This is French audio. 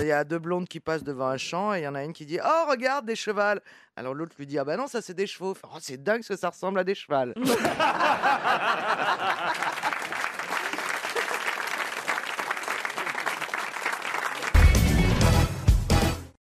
il y a deux blondes qui passent devant un champ et il y en a une qui dit Oh, regarde, des chevals. Alors l'autre lui dit Ah bah non, ça c'est des chevaux. Oh, c'est dingue ce que ça ressemble à des chevals.